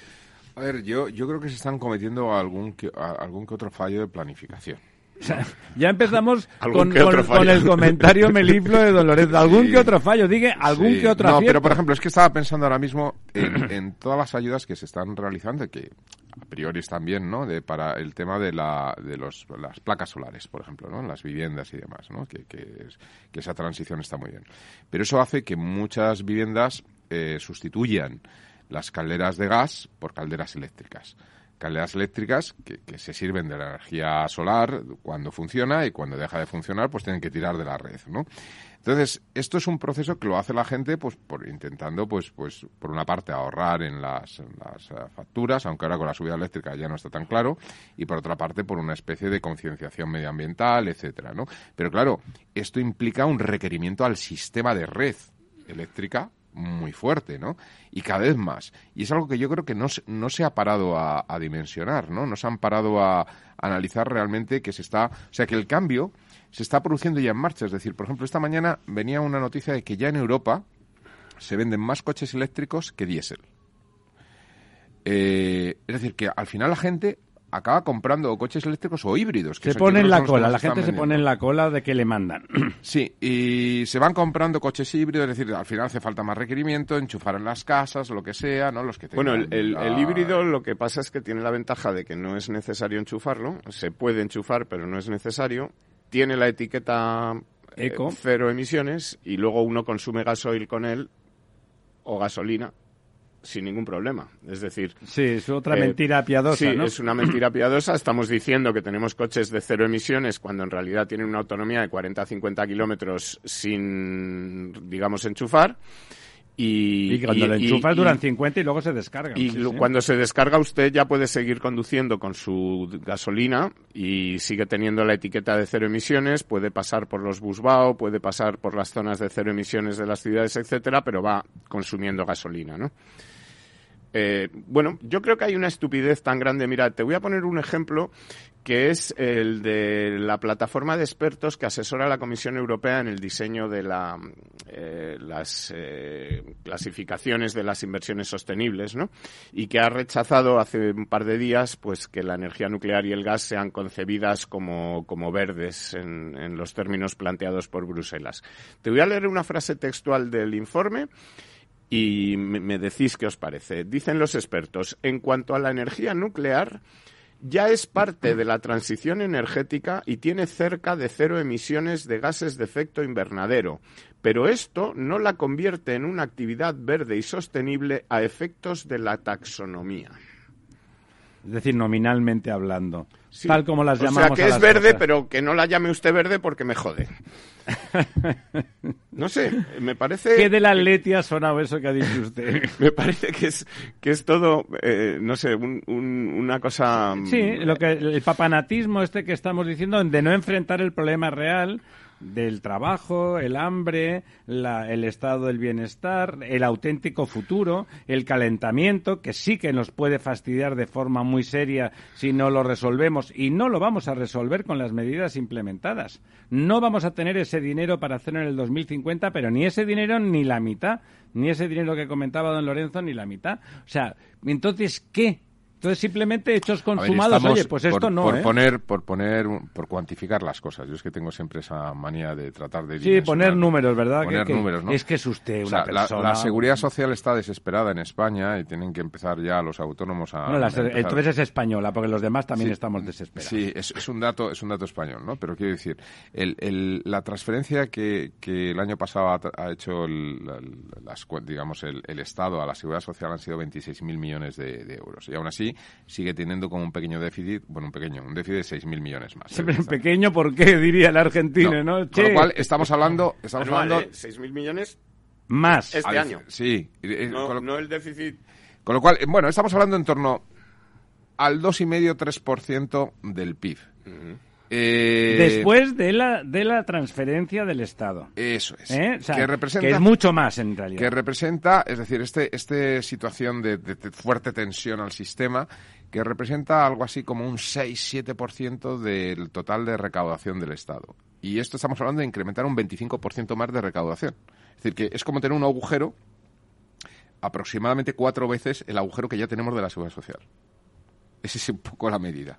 A ver, yo, yo creo que se están cometiendo algún que, algún que otro fallo de planificación. [LAUGHS] ya empezamos [LAUGHS] con, el comentario [LAUGHS] meliflo de Dolores. Algún que otro fallo, diga algún que otro No, pero por ejemplo, es que estaba pensando ahora mismo [COUGHS] en, todas las ayudas que se están realizando, que a priori están bien, ¿no? De, para el tema de, la, de los, las placas solares, por ejemplo, ¿no? Las viviendas y demás, ¿no? Que, que, que esa transición está muy bien. Pero eso hace que muchas viviendas eh, sustituyan las calderas de gas por calderas eléctricas. Calderas eléctricas que, se sirven de la energía solar cuando funciona y cuando deja de funcionar pues tienen que tirar de la red, ¿no? Entonces, esto es un proceso que lo hace la gente pues por intentando pues pues por una parte ahorrar en las, las eh, facturas, aunque ahora con la subida eléctrica ya no está tan claro, y por otra parte por una especie de concienciación medioambiental, etcétera, ¿no? Pero claro, esto implica un requerimiento al sistema de red eléctrica muy fuerte, ¿no? Y cada vez más. Y es algo que yo creo que no, no se ha parado a, dimensionar, ¿no? No se han parado a, analizar realmente que se está... O sea, que el cambio se está produciendo ya en marcha. Es decir, por ejemplo, esta mañana venía una noticia de que ya en Europa se venden más coches eléctricos que diésel. Eh, es decir, que al final la gente acaba comprando coches eléctricos o híbridos. Que se pone en la cola, la gente se pone en la cola de que le mandan. [CLEARS THROAT] Sí, y se van comprando coches híbridos, es decir, al final hace falta más requerimiento, enchufar en las casas, lo que sea, ¿no? Los que Bueno, el, híbrido lo que pasa es que tiene la ventaja de que no es necesario enchufarlo, se puede enchufar, pero no es necesario. Tiene la etiqueta eh, Eco. cero emisiones y luego uno consume gasoil con él o gasolina sin ningún problema. Es decir, Sí, es otra eh, mentira piadosa, Sí, ¿no? es una mentira piadosa. Estamos diciendo que tenemos coches de cero emisiones cuando en realidad tienen una autonomía de 40 a 50 kilómetros sin, digamos, enchufar. Y, Y cuando lo enchufas duran 50 y luego se descargan. y sí, lo- sí. cuando se descarga usted ya puede seguir conduciendo con su gasolina y sigue teniendo la etiqueta de cero emisiones, puede pasar por los busbao, puede pasar por las zonas de cero emisiones de las ciudades, etcétera, pero va consumiendo gasolina, ¿no? Eh, bueno, yo creo que hay una estupidez tan grande. Mira, te voy a poner un ejemplo que es el de la plataforma de expertos que asesora a la Comisión Europea en el diseño de la, eh, las eh, clasificaciones de las inversiones sostenibles, ¿no? Y que ha rechazado hace un par de días, pues, que la energía nuclear y el gas sean concebidas como, como verdes en, en los términos planteados por Bruselas. Te voy a leer una frase textual del informe y me, decís qué os parece. Dicen los expertos, en cuanto a la energía nuclear, ya es parte de la transición energética y tiene cerca de cero emisiones de gases de efecto invernadero, pero esto no la convierte en una actividad verde y sostenible a efectos de la taxonomía. Es decir, nominalmente hablando. Sí. Tal como las o llamamos. sea, que a es verde, cosas. pero que no la llame usted verde porque me jode. [LAUGHS] No sé, me parece... ¿Qué de la Atleti ha sonado eso que ha dicho usted? [LAUGHS] Me parece que es que es todo, eh, no sé, un- un- una cosa. Sí, lo que el papanatismo este que estamos diciendo de no enfrentar el problema real del trabajo, el hambre, la- el estado del bienestar, el auténtico futuro, el calentamiento, que sí que nos puede fastidiar de forma muy seria si no lo resolvemos y no lo vamos a resolver con las medidas implementadas. No vamos a tener ese dinero para hacerlo en el 2050, pero ni ese dinero ni la mitad, ni ese dinero que comentaba don Lorenzo ni la mitad. O sea, entonces, ¿qué? Entonces simplemente hechos ver, consumados, oye, pues esto por, no, por ¿eh? poner, por poner, por cuantificar las cosas. Yo es que tengo siempre esa manía de tratar de Sí, poner números, ¿verdad? Poner que números, ¿no? Es que es usted O una sea, persona... la, seguridad social está desesperada en España y tienen que empezar ya los autónomos a. Bueno, la- a entonces es española, porque los demás también Sí, estamos desesperados. Sí, es, es un dato, es un dato español, ¿no? Pero quiero decir, el, el- la transferencia que, que el año pasado ha, ha hecho el, las, digamos el, el Estado a la seguridad social han sido 26.000 millones de, de euros y aún así sigue teniendo como un pequeño déficit, bueno, un pequeño, un déficit de 6.000 millones más. Siempre en pequeño, ¿por qué? [LAUGHS] Diría el argentino, ¿no? Con lo cual estamos hablando, estamos anual, hablando ¿eh? 6.000 millones más. este año. Sí, eh, No, con, lo, no el déficit. con lo cual, eh, bueno, estamos hablando en torno al 2,5-3% del PIB. Eh, Después de la, de la transferencia del Estado. Eso es. ¿eh? O sea, que representa que es mucho más, en realidad. que representa, es decir, este, este situación de, de- de fuerte tensión al sistema, que representa algo así como un 6-7% del total de recaudación del Estado. Y esto estamos hablando de incrementar un 25% más de recaudación. Es decir, que es como tener un agujero aproximadamente cuatro veces el agujero que ya tenemos de la seguridad social. Esa es un poco la medida.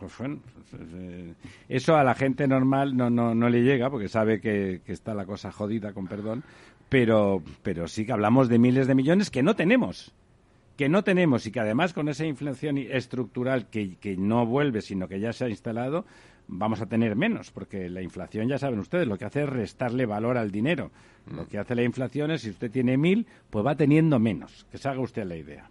Pues bueno, pues, eh, eso a la gente normal no, no, no le llega porque sabe que, que está la cosa jodida, con perdón, pero, pero sí que hablamos de miles de millones que no tenemos, que no tenemos y que además con esa inflación estructural que, que no vuelve, sino que ya se ha instalado, vamos a tener menos, porque la inflación, ya saben ustedes, lo que hace es restarle valor al dinero. Lo que hace la inflación es, si usted tiene mil, pues va teniendo menos, que se haga usted la idea.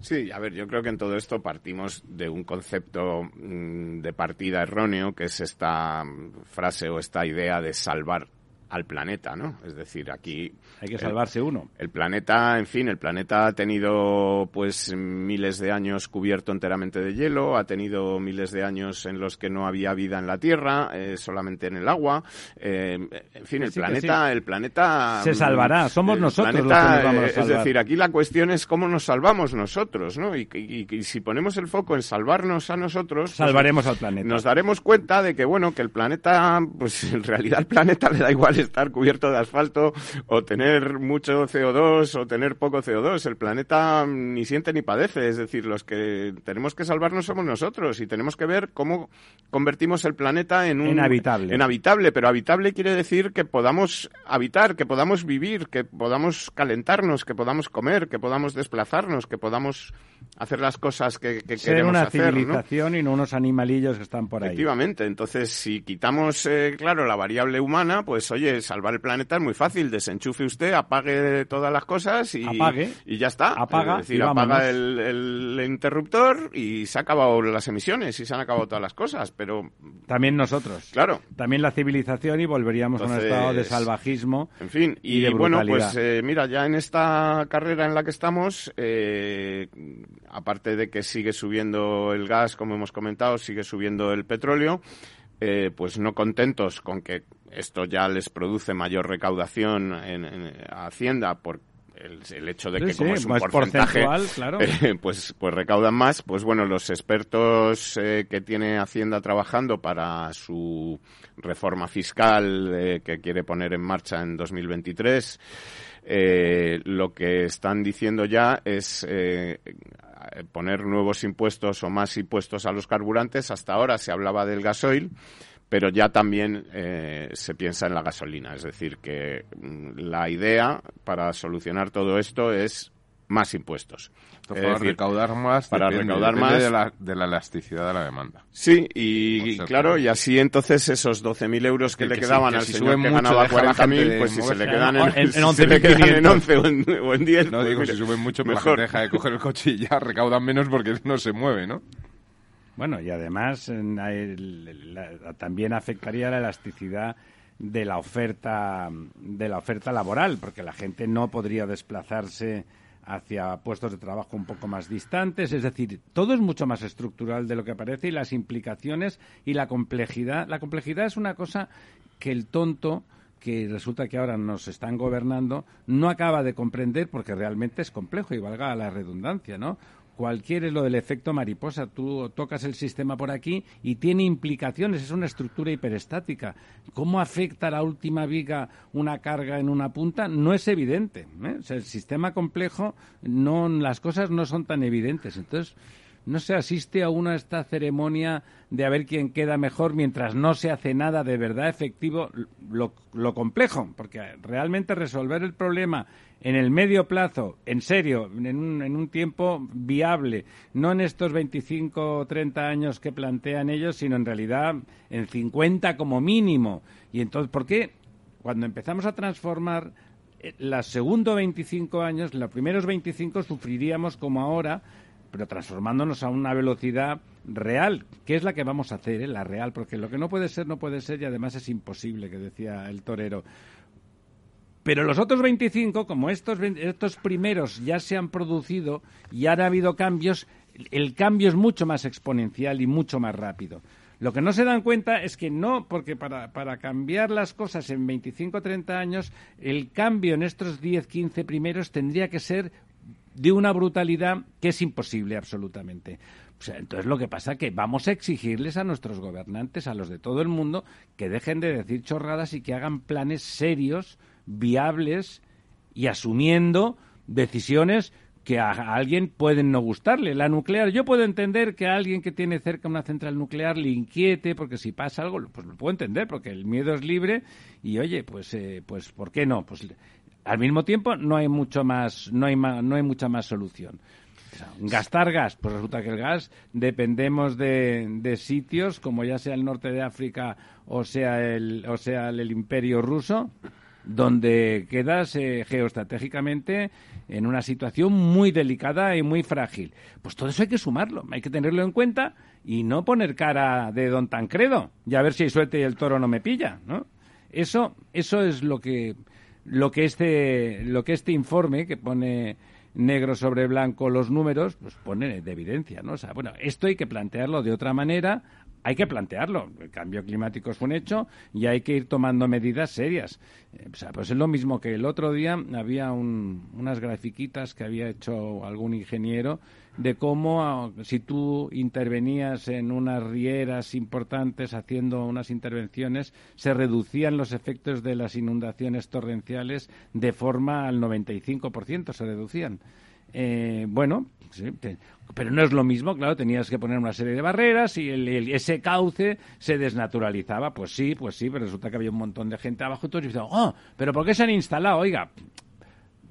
Sí, a ver, yo creo que en todo esto partimos de un concepto mm, de partida erróneo, que es esta mm, frase o esta idea de salvar al planeta, ¿no? Es decir, aquí Hay que el- salvarse uno. El planeta, en fin, el planeta ha tenido pues miles de años cubierto enteramente de hielo, ha tenido miles de años en los que no había vida en la Tierra, eh, solamente en el agua. eh, en fin, el sí planeta, el planeta Se salvará, somos nosotros los planeta, que nos vamos a eh, Es salvar. decir, aquí la cuestión es cómo nos salvamos nosotros, ¿no? Y, y- y si ponemos el foco en salvarnos a nosotros, pues, Salvaremos al planeta. nos daremos cuenta de que bueno, que el planeta, pues [LAUGHS] en realidad al planeta le da igual estar cubierto de asfalto o tener mucho CO2 o tener poco CO2. El planeta ni siente ni padece. Es decir, los que tenemos que salvarnos somos nosotros y tenemos que ver cómo convertimos el planeta en un... En habitable. En habitable, pero habitable quiere decir que podamos habitar, que podamos vivir, que podamos calentarnos, que podamos comer, que podamos desplazarnos, que podamos hacer las cosas que, que Ser queremos una hacer. ¿no? civilización y no unos animalillos que están por ahí. Efectivamente, entonces si quitamos, eh, claro, la variable humana, pues oye, salvar el planeta es muy fácil. Desenchufe usted, apague todas las cosas y, Apague. y ya está. Apaga es decir, y vámonos. apaga el, el interruptor y se han acabado las emisiones y se han acabado todas las cosas. Pero, También nosotros. claro, También la civilización y volveríamos a un estado de salvajismo. En fin, y y, de bueno, pues eh, mira, ya en esta carrera en la que estamos, eh, aparte de que sigue subiendo el gas, como hemos comentado, sigue subiendo el petróleo, eh, pues no contentos con que esto ya les produce mayor recaudación en, en- Hacienda por el, el hecho de que sí, como es un más porcentaje, claro. [LAUGHS] eh, pues, pues recaudan más. Pues bueno, los expertos eh, que tiene Hacienda trabajando para su reforma fiscal eh, que quiere poner en marcha en 2023, eh, lo que están diciendo ya es eh, poner nuevos impuestos o más impuestos a los carburantes. Hasta ahora se hablaba del gasoil pero ya también eh, se piensa en la gasolina. Es decir, que mm, la idea para solucionar todo esto es más impuestos. Esto Es para decir, recaudar más, para depende- recaudar depende más. De, la, de la elasticidad de la demanda. Sí, y ser claro, claro. y así entonces esos 12.000 euros que Que- le que sí, quedaban que al si señor suben que ganaba deja la gente 40.000, de pues si se le quedan En- en, en [LAUGHS] si se le quedan en 11.500. 11 o en, o en 10, No pues digo, mira, si suben mucho, pues la mejor. gente deja de coger el coche y ya recaudan menos porque no se mueve, ¿no? Bueno, y además en el- la- también afectaría la elasticidad de la oferta de la oferta laboral, porque la gente no podría desplazarse hacia puestos de trabajo un poco más distantes, es decir, todo es mucho más estructural de lo que parece y las implicaciones y la complejidad, la complejidad es una cosa que el tonto que resulta que ahora nos están gobernando no acaba de comprender porque realmente es complejo y valga la redundancia, ¿no? Cualquier es lo del efecto mariposa. Tú tocas el sistema por aquí y tiene implicaciones. Es una estructura hiperestática. ¿Cómo afecta la última viga una carga en una punta? No es evidente. ¿eh? El sistema complejo, no, las cosas no son tan evidentes. Entonces, no se asiste a una esta ceremonia de a ver quién queda mejor mientras no se hace nada de verdad efectivo lo complejo porque realmente resolver el problema en el medio plazo en serio en un, en un tiempo viable no en estos 25 o 30 años que plantean ellos sino en realidad en 50 como mínimo y entonces ¿por qué cuando empezamos a transformar eh, los segundos 25 años, los primeros 25 sufriríamos como ahora, pero transformándonos a una velocidad real, que es la que vamos a hacer, ¿eh? la real, porque lo que no puede ser, no puede ser y además es imposible, que decía el torero. Pero los otros 25, como estos, 20 estos primeros ya se han producido y han habido cambios, el cambio es mucho más exponencial y mucho más rápido. Lo que no se dan cuenta es que no, porque para, para cambiar las cosas en 25 o 30 años, el cambio en estos 10, 15 primeros tendría que ser de una brutalidad que es imposible absolutamente. Entonces lo que pasa es que vamos a exigirles a nuestros gobernantes, a los de todo el mundo, que dejen de decir chorradas y que hagan planes serios, viables y asumiendo decisiones que a, alguien pueden no gustarle. La nuclear, yo puedo entender que a alguien que tiene cerca una central nuclear le inquiete, porque si pasa algo, pues lo puedo entender, porque el miedo es libre y oye, pues, eh, pues ¿por qué no? Pues al mismo tiempo no hay mucho más, no hay ma- no hay mucha más solución. Gastar gas, pues resulta que el gas dependemos de, de sitios como ya sea el norte de África o sea el, o sea el, imperio ruso, donde quedas eh, geoestratégicamente en una situación muy delicada y muy frágil. Pues todo eso hay que sumarlo, hay que tenerlo en cuenta y no poner cara de don Tancredo y a ver si hay suerte y el toro no me pilla, ¿no? Eso, eso es lo que, lo que este, lo que este informe que pone negro sobre blanco los números, pues pone de evidencia, ¿no? O sea, bueno, esto hay que plantearlo de otra manera, hay que plantearlo. El cambio climático es un hecho y hay que ir tomando medidas serias. Eh, pues es lo mismo que el otro día había unas grafiquitas que había hecho algún ingeniero de cómo ah, si tú intervenías en unas rieras importantes haciendo unas intervenciones, se reducían los efectos de las inundaciones torrenciales de forma al 95%, se reducían. Eh, bueno, pero no es lo mismo, claro, tenías que poner una serie de barreras y ese cauce se desnaturalizaba. Pues sí, pues sí, pero resulta que había un montón de gente abajo y todos diciendo, oh, pero ¿por qué se han instalado? Oiga,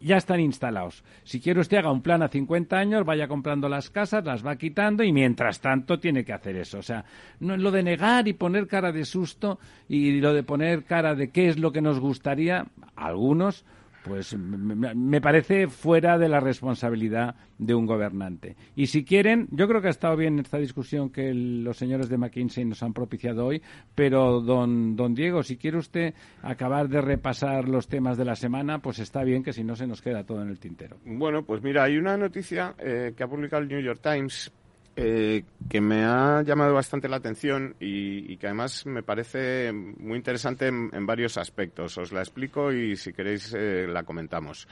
ya están instalados. Si quiere usted haga un plan a 50 años, vaya comprando las casas, las va quitando y mientras tanto tiene que hacer eso. O sea, no lo de negar y poner cara de susto y lo de poner cara de qué es lo que nos gustaría, algunos, pues me parece fuera de la responsabilidad de un gobernante. Y si quieren, yo creo que ha estado bien esta discusión que los señores de McKinsey nos han propiciado hoy, pero don, don Diego, si quiere usted acabar de repasar los temas de la semana, pues está bien que si no se nos queda todo en el tintero. Bueno, pues mira, hay una noticia eh, que ha publicado el New York Times eh, que me ha llamado bastante la atención y, que además me parece muy interesante en, varios aspectos. Os la explico y si queréis eh, la comentamos.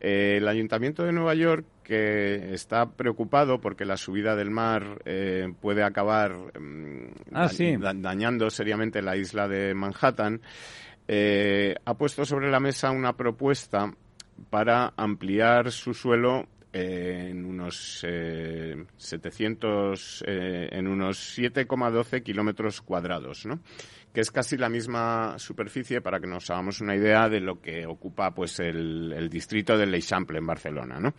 Eh, el Ayuntamiento de Nueva York, que está preocupado porque la subida del mar puede acabar mm, ah, dañando seriamente la isla de Manhattan, ha puesto sobre la mesa una propuesta para ampliar su suelo en unos 700, eh, eh, en unos 7,12 kilómetros cuadrados, ¿no? que es casi la misma superficie para que nos hagamos una idea de lo que ocupa pues el, distrito de Leixample en Barcelona, ¿no?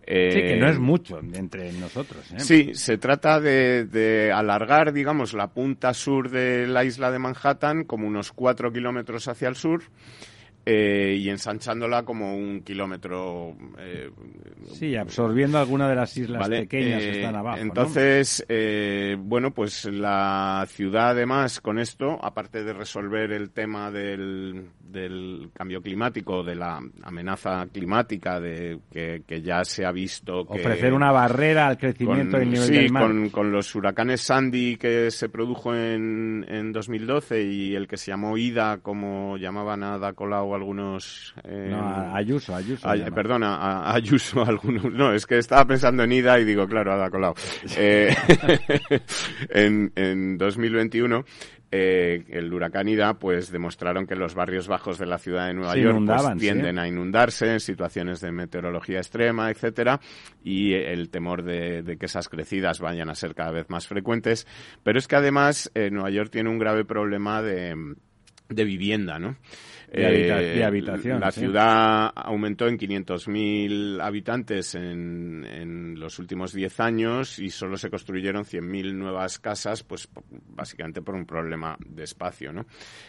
sí, que no es eh, mucho entre nosotros. Sí, se trata de, de, alargar, digamos, la punta sur de la isla de Manhattan como unos 4 kilómetros hacia el sur eh, y ensanchándola como un kilómetro. Eh, sí, absorbiendo alguna de las islas pequeñas que están abajo. Entonces, eh, bueno, pues la ciudad además con esto, aparte de resolver el tema del, del cambio climático, de la amenaza climática, de que, ya se ha visto que ofrecer una barrera al crecimiento del nivel del mar. Con, con los huracanes Sandy que se produjo en, en 2012 y el que se llamó Ida, como llamaban a Ada Colau algunos... Eh, no, Ayuso, Ayuso. perdona, Ayuso [LAUGHS] algunos... No, es que estaba pensando en Ida y digo, claro, Ada Colau. [LAUGHS] Eh, [LAUGHS] en, en 2021 eh, el huracán Ida, pues demostraron que los barrios bajos de la ciudad de Nueva York pues, tienden a inundarse en situaciones de meteorología extrema, etcétera, y el temor de, que esas crecidas vayan a ser cada vez más frecuentes. Pero es que además eh, Nueva York tiene un grave problema de, de vivienda, ¿no? de, eh, habitación. La ciudad aumentó en 500.000 habitantes en, en, los últimos 10 años y solo se construyeron 100.000 nuevas casas, pues básicamente por un problema de espacio, ¿no?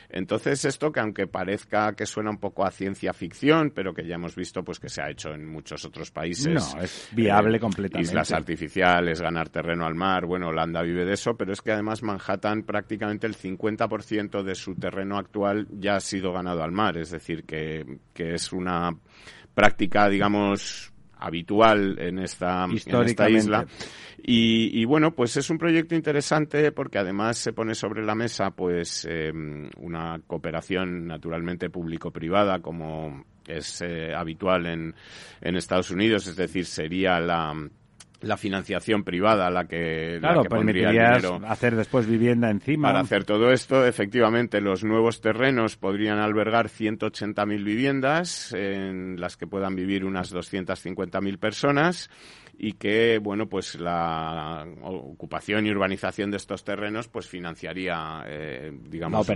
Entonces esto que aunque parezca que suena un poco a ciencia ficción, pero que ya hemos visto pues que se ha hecho en muchos otros países. No, es viable eh, completamente. Islas artificiales, ganar terreno al mar, bueno, Holanda vive de eso, pero es que además Manhattan prácticamente el 50% de su terreno actual ya ha sido ganado al mar, es decir, que, es una práctica, digamos, habitual en esta, en esta isla. Y, bueno, pues es un proyecto interesante porque además se pone sobre la mesa pues em, una cooperación naturalmente público-privada como es eh, habitual en, en Estados Unidos, es decir, sería la la financiación privada la que, claro, la que hacer después vivienda encima. Para hacer todo esto, efectivamente, los nuevos terrenos podrían albergar 180.000 viviendas en las que puedan vivir unas 250.000 personas y que, bueno, pues la ocupación y urbanización de estos terrenos pues financiaría, eh, digamos,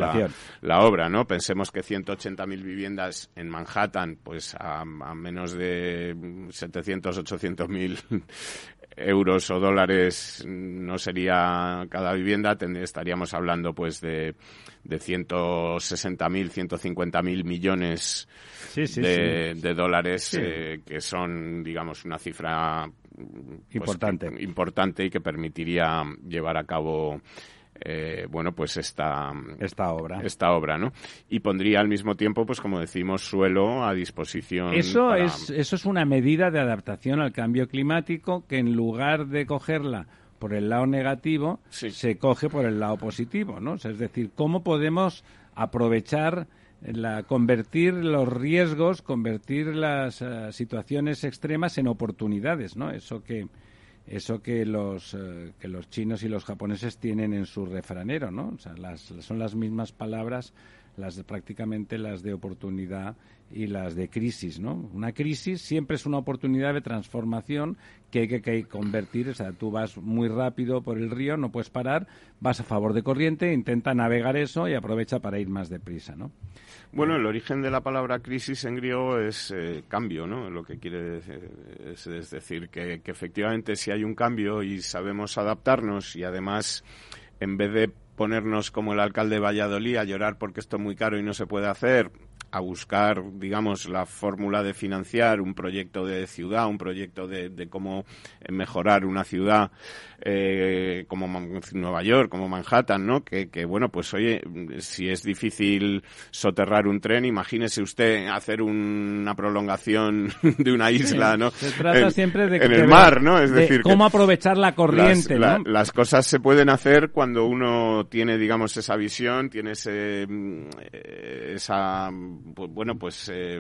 la, obra, ¿no? Pensemos que 180.000 viviendas en Manhattan, pues a, a menos de 700, 800.000 euros o dólares no sería cada vivienda, estaríamos hablando pues de, de 160.000, 150.000 millones de, de, dólares, eh, que son, digamos, una cifra pues, importante. importante y que permitiría llevar a cabo eh, bueno, pues esta, esta obra. Esta obra, ¿no? Y pondría al mismo tiempo, pues como decimos, suelo a disposición. Eso, es, eso es una medida de adaptación al cambio climático que en lugar de cogerla por el lado negativo, se coge por el lado positivo, ¿no? es decir, cómo podemos aprovechar la, convertir los riesgos, convertir las eh, situaciones extremas en oportunidades, ¿no? Eso que eso que los eh, que los chinos y los japoneses tienen en su refranero, ¿no? O sea, las, son las mismas palabras, las prácticamente las de oportunidad y las de crisis, ¿no? Una crisis siempre es una oportunidad de transformación que hay que, convertir, o sea, tú vas muy rápido por el río, no puedes parar, vas a favor de corriente, intenta navegar eso y aprovecha para ir más deprisa, ¿no? Bueno, el origen de la palabra crisis en griego es eh, cambio, ¿no? Lo que quiere decir es, decir que, que efectivamente si hay un cambio y sabemos adaptarnos y además en vez de ponernos como el alcalde de Valladolid a llorar porque esto es muy caro y no se puede hacer, a buscar, digamos, la fórmula de financiar un proyecto de ciudad, un proyecto de, de cómo mejorar una ciudad eh, como Nueva York, como Manhattan, ¿no? Que, que, bueno, pues oye, si es difícil soterrar un tren, imagínese usted hacer una prolongación [LAUGHS] de una isla, ¿no? Se trata siempre de en el mar, ¿no? Es decir, cómo aprovechar la corriente, las, las cosas se pueden hacer cuando uno tiene, digamos, esa visión, tiene ese, mm, esa pues, bueno, pues... Eh,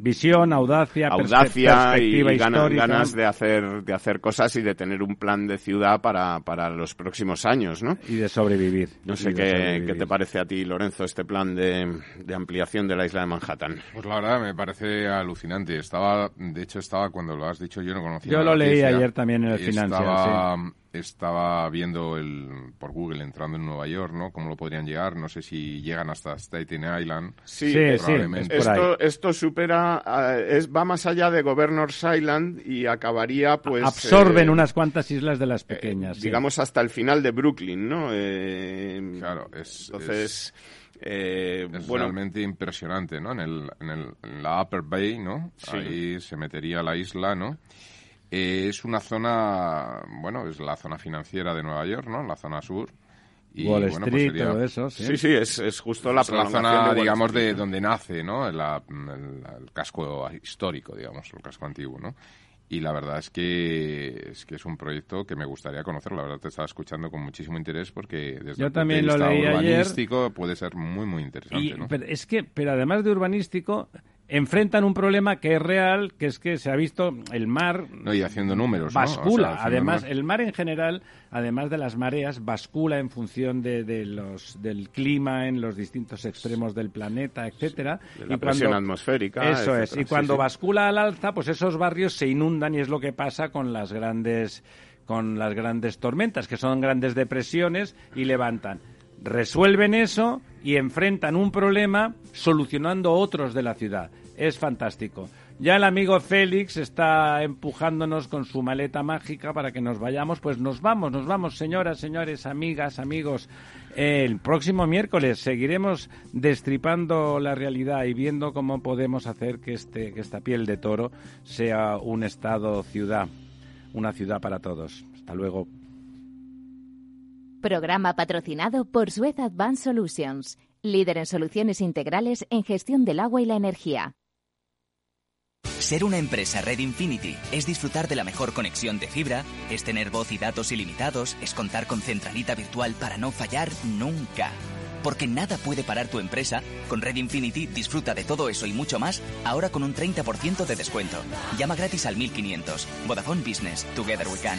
Visión, audacia, audacia y, ganas, de hacer, de hacer cosas y de tener un plan de ciudad para, para los próximos años, ¿no? Y de sobrevivir. No sé qué, qué, te parece a ti, Lorenzo, este plan de, de, ampliación de la isla de Manhattan. Pues la verdad me parece alucinante. Estaba, de hecho, estaba cuando lo has dicho, yo no conocía. Yo lo leí ayer también en el Financial estaba viendo el, por Google entrando en Nueva York, ¿no? Cómo lo podrían llegar. No sé si llegan hasta Staten Island. Sí, sí, esto, esto, supera, eh, es, va más allá de Governor's Island y acabaría, pues. Absorben eh, unas cuantas islas de las eh, pequeñas. digamos hasta el final de Brooklyn, ¿no? claro, es. Entonces. es realmente impresionante, ¿no? En, el, en, el, en la Upper Bay, ¿no? Ahí se metería la isla, ¿no? Eh, es una zona, bueno, es la zona financiera de Nueva York, ¿no? La zona sur. Y, Wall pues Street, pues todo eso, sí. Sí, es, es justo la, la zona, digamos, de donde nace, ¿no? el, casco histórico, digamos, el casco antiguo, ¿no? Y la verdad es que, es que es un proyecto que me gustaría conocer. La verdad te estaba escuchando con muchísimo interés porque desde el también punto de vista urbanístico puede ser muy, muy interesante. ¿no? pero es que, pero además de urbanístico, enfrentan un problema que es real, que es que se ha visto el mar... No, y haciendo números, Bascula. además, el mar en general, además de las mareas, bascula en función de, los, del clima en los distintos extremos del planeta, etcétera. la presión atmosférica. Eso es. Y cuando bascula al alza, pues esos barrios se inundan y es lo que pasa con las grandes con las grandes tormentas, que son grandes depresiones y levantan resuelven eso y enfrentan un problema solucionando otros de la ciudad. Es fantástico. Ya el amigo Félix está empujándonos con su maleta mágica para que nos vayamos. Pues nos vamos, nos vamos, señoras, señores, amigas, amigos. El próximo miércoles seguiremos destripando la realidad y viendo cómo podemos hacer que, este, que esta piel de toro sea un estado-ciudad, una ciudad para todos. Hasta luego. Programa patrocinado por Suez Advanced Solutions, líder en soluciones integrales en gestión del agua y la energía. Ser una empresa Red Infinity es disfrutar de la mejor conexión de fibra, es tener voz y datos ilimitados, es contar con centralita virtual para no fallar nunca. Porque nada puede parar tu empresa, con Red Infinity disfruta de todo eso y mucho más, ahora con un 30% de descuento. Llama gratis al 1500. Vodafone Business. Together we can.